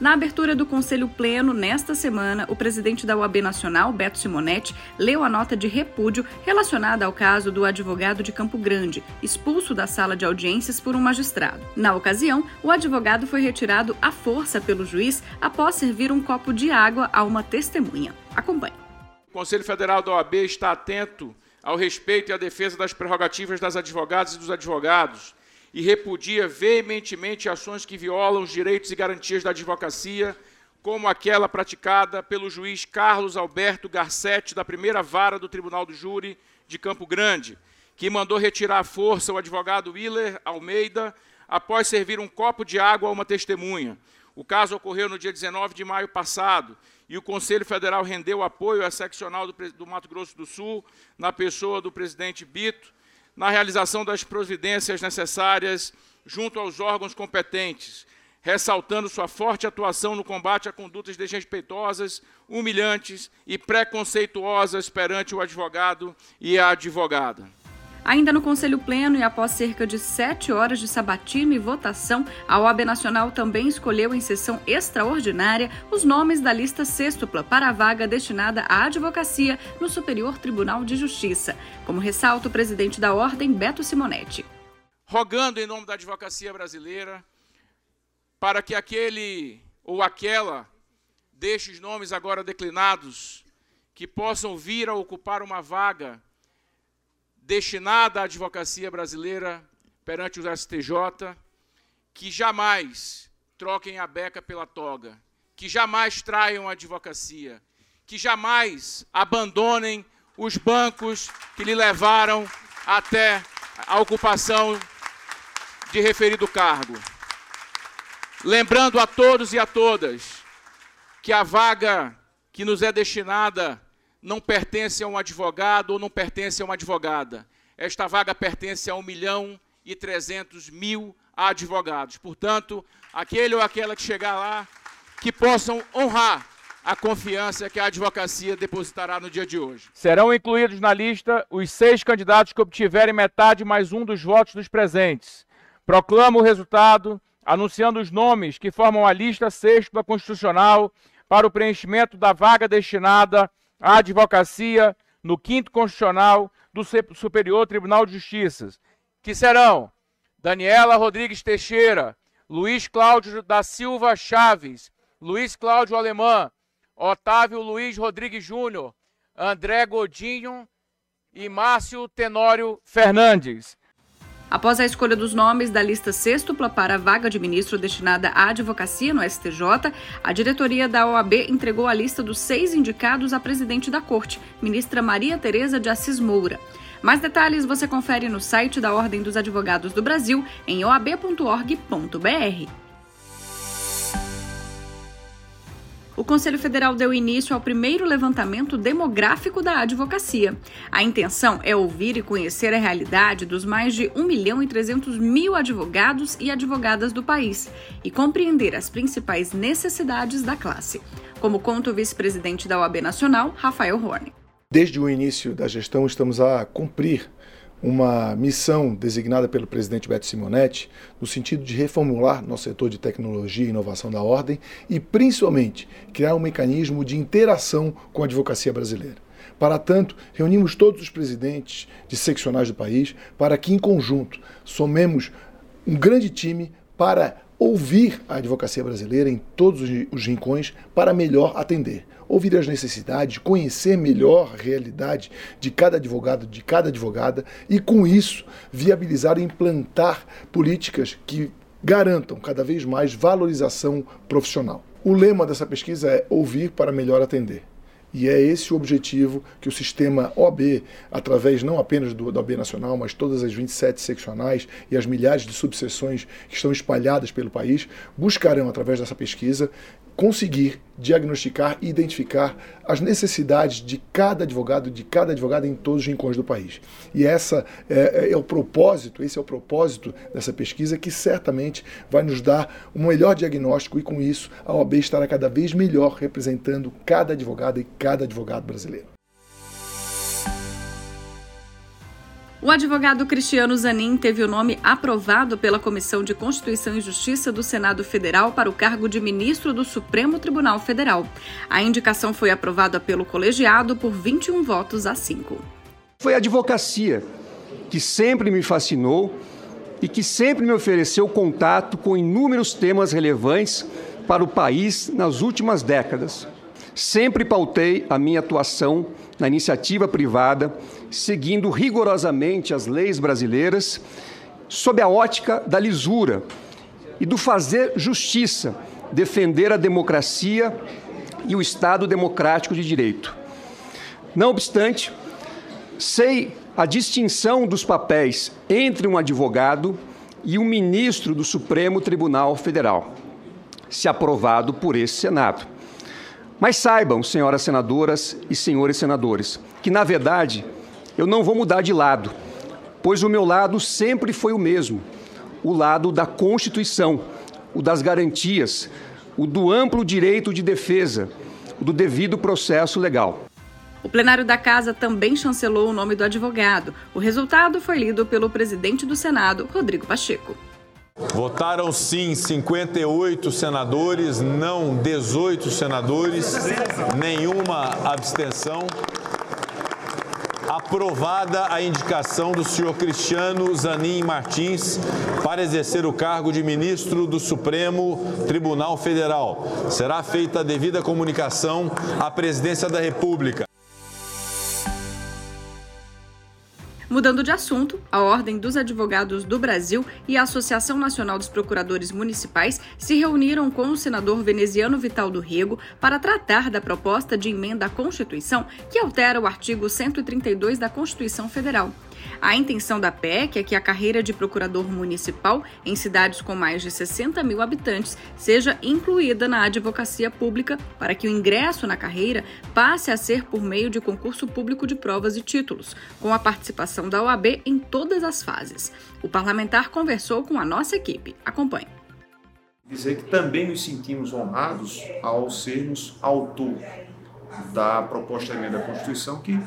Na abertura do Conselho Pleno, nesta semana, o presidente da UAB Nacional, Beto Simonetti, leu a nota de repúdio relacionada ao caso do advogado de Campo Grande, expulso da sala de audiências por um magistrado. Na ocasião, o advogado foi retirado à força pelo juiz após servir um copo de água a uma testemunha. Acompanhe. O Conselho Federal da OAB está atento ao respeito e à defesa das prerrogativas das advogadas e dos advogados e repudia veementemente ações que violam os direitos e garantias da advocacia, como aquela praticada pelo juiz Carlos Alberto Garcetti, da primeira vara do Tribunal do Júri de Campo Grande, que mandou retirar à força o advogado Willer Almeida após servir um copo de água a uma testemunha. O caso ocorreu no dia 19 de maio passado e o Conselho Federal rendeu apoio à seccional do, do Mato Grosso do Sul, na pessoa do presidente Bito, na realização das providências necessárias junto aos órgãos competentes, ressaltando sua forte atuação no combate a condutas desrespeitosas, humilhantes e preconceituosas perante o advogado e a advogada. Ainda no Conselho Pleno e após cerca de sete horas de sabatina e votação, a OAB Nacional também escolheu em sessão extraordinária os nomes da lista sextupla para a vaga destinada à advocacia no Superior Tribunal de Justiça, como ressalta o presidente da Ordem, Beto Simonetti. Rogando em nome da advocacia brasileira para que aquele ou aquela destes nomes agora declinados que possam vir a ocupar uma vaga destinada à advocacia brasileira perante o STJ, que jamais troquem a beca pela toga, que jamais traiam a advocacia, que jamais abandonem os bancos que lhe levaram até a ocupação de referido cargo. Lembrando a todos e a todas que a vaga que nos é destinada não pertence a um advogado ou não pertence a uma advogada. Esta vaga pertence a 1 milhão e 300 mil advogados. Portanto, aquele ou aquela que chegar lá, que possam honrar a confiança que a advocacia depositará no dia de hoje. Serão incluídos na lista os seis candidatos que obtiverem metade mais um dos votos dos presentes. Proclamo o resultado, anunciando os nomes que formam a lista sexta constitucional para o preenchimento da vaga destinada a advocacia no quinto constitucional do Superior Tribunal de Justiça, que serão Daniela Rodrigues Teixeira, Luiz Cláudio da Silva Chaves, Luiz Cláudio Alemã, Otávio Luiz Rodrigues Júnior, André Godinho e Márcio Tenório Fernandes. Após a escolha dos nomes da lista sextupla para a vaga de ministro destinada à advocacia no STJ, a diretoria da OAB entregou a lista dos seis indicados à presidente da Corte, ministra Maria Tereza de Assis Moura. Mais detalhes você confere no site da Ordem dos Advogados do Brasil em oab.org.br. Conselho Federal deu início ao primeiro levantamento demográfico da advocacia. A intenção é ouvir e conhecer a realidade dos mais de 1 milhão e 300 mil advogados e advogadas do país e compreender as principais necessidades da classe, como conta o vice-presidente da OAB Nacional, Rafael Horne. Desde o início da gestão, estamos a cumprir uma missão designada pelo presidente Beto Simonetti no sentido de reformular nosso setor de tecnologia e inovação da ordem e, principalmente, criar um mecanismo de interação com a advocacia brasileira. Para tanto, reunimos todos os presidentes de seccionais do país para que, em conjunto, somemos um grande time para ouvir a advocacia brasileira em todos os rincões para melhor atender ouvir as necessidades, conhecer melhor a realidade de cada advogado, de cada advogada e, com isso, viabilizar e implantar políticas que garantam cada vez mais valorização profissional. O lema dessa pesquisa é ouvir para melhor atender. E é esse o objetivo que o sistema OAB, através não apenas do, da OAB Nacional, mas todas as 27 seccionais e as milhares de subseções que estão espalhadas pelo país, buscarão, através dessa pesquisa, conseguir diagnosticar e identificar as necessidades de cada advogado, de cada advogada em todos os rincões do país. E essa é, é, o propósito, esse é o propósito dessa pesquisa que certamente vai nos dar um melhor diagnóstico e com isso a OAB estará cada vez melhor representando cada advogada e cada advogado brasileiro. O advogado Cristiano Zanin teve o nome aprovado pela Comissão de Constituição e Justiça do Senado Federal para o cargo de ministro do Supremo Tribunal Federal. A indicação foi aprovada pelo colegiado por 21 votos a 5. Foi a advocacia que sempre me fascinou e que sempre me ofereceu contato com inúmeros temas relevantes para o país nas últimas décadas. Sempre pautei a minha atuação na iniciativa privada, seguindo rigorosamente as leis brasileiras, sob a ótica da lisura e do fazer justiça, defender a democracia e o Estado democrático de direito. Não obstante, sei a distinção dos papéis entre um advogado e um ministro do Supremo Tribunal Federal, se aprovado por esse Senado. Mas saibam, senhoras senadoras e senhores senadores, que na verdade eu não vou mudar de lado, pois o meu lado sempre foi o mesmo: o lado da Constituição, o das garantias, o do amplo direito de defesa, o do devido processo legal. O plenário da Casa também chancelou o nome do advogado. O resultado foi lido pelo presidente do Senado, Rodrigo Pacheco. Votaram sim 58 senadores, não 18 senadores, nenhuma abstenção. Aprovada a indicação do senhor Cristiano Zanin Martins para exercer o cargo de ministro do Supremo Tribunal Federal. Será feita a devida comunicação à presidência da República. Mudando de assunto, a Ordem dos Advogados do Brasil e a Associação Nacional dos Procuradores Municipais se reuniram com o senador veneziano Vital do Rego para tratar da proposta de emenda à Constituição que altera o artigo 132 da Constituição Federal. A intenção da PEC é que a carreira de procurador municipal em cidades com mais de 60 mil habitantes seja incluída na advocacia pública para que o ingresso na carreira passe a ser por meio de concurso público de provas e títulos, com a participação da OAB em todas as fases. O parlamentar conversou com a nossa equipe. Acompanhe. Dizer que também nos sentimos honrados ao sermos autor da proposta de emenda à Constituição que,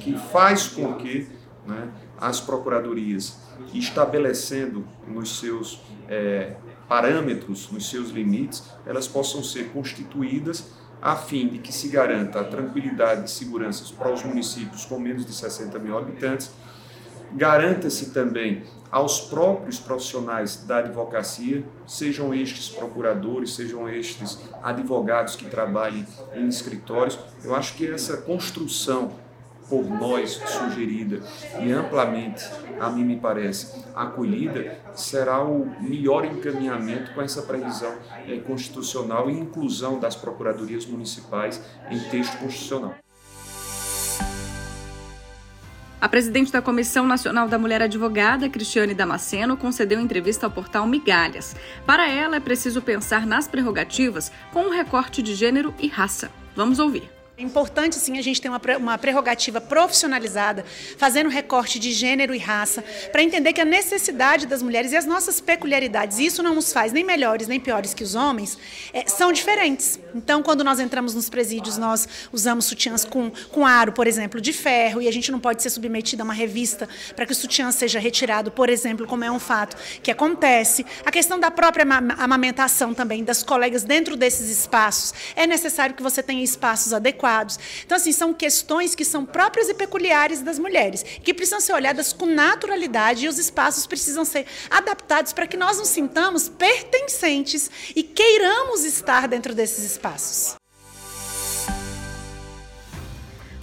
que faz com que né, as procuradorias estabelecendo nos seus é, parâmetros, nos seus limites, elas possam ser constituídas a fim de que se garanta a tranquilidade e segurança para os municípios com menos de 60 mil habitantes, garanta-se também aos próprios profissionais da advocacia, sejam estes procuradores, sejam estes advogados que trabalhem em escritórios. Eu acho que essa construção por nós sugerida e amplamente, a mim me parece, acolhida, será o melhor encaminhamento com essa previsão é, constitucional e inclusão das procuradorias municipais em texto constitucional. A presidente da Comissão Nacional da Mulher Advogada, Cristiane Damasceno, concedeu entrevista ao portal Migalhas. Para ela, é preciso pensar nas prerrogativas com um recorte de gênero e raça. Vamos ouvir. É importante, sim, a gente ter uma, uma prerrogativa profissionalizada, fazendo recorte de gênero e raça, para entender que a necessidade das mulheres e as nossas peculiaridades, isso não nos faz nem melhores nem piores que os homens, é, são diferentes. Então, quando nós entramos nos presídios, nós usamos sutiãs com, com aro, por exemplo, de ferro, e a gente não pode ser submetido a uma revista para que o sutiã seja retirado, por exemplo, como é um fato que acontece. A questão da própria amamentação também, das colegas dentro desses espaços, é necessário que você tenha espaços adequados adequados. Então, assim, são questões que são próprias e peculiares das mulheres, que precisam ser olhadas com naturalidade e os espaços precisam ser adaptados para que nós nos sintamos pertencentes e queiramos estar dentro desses espaços.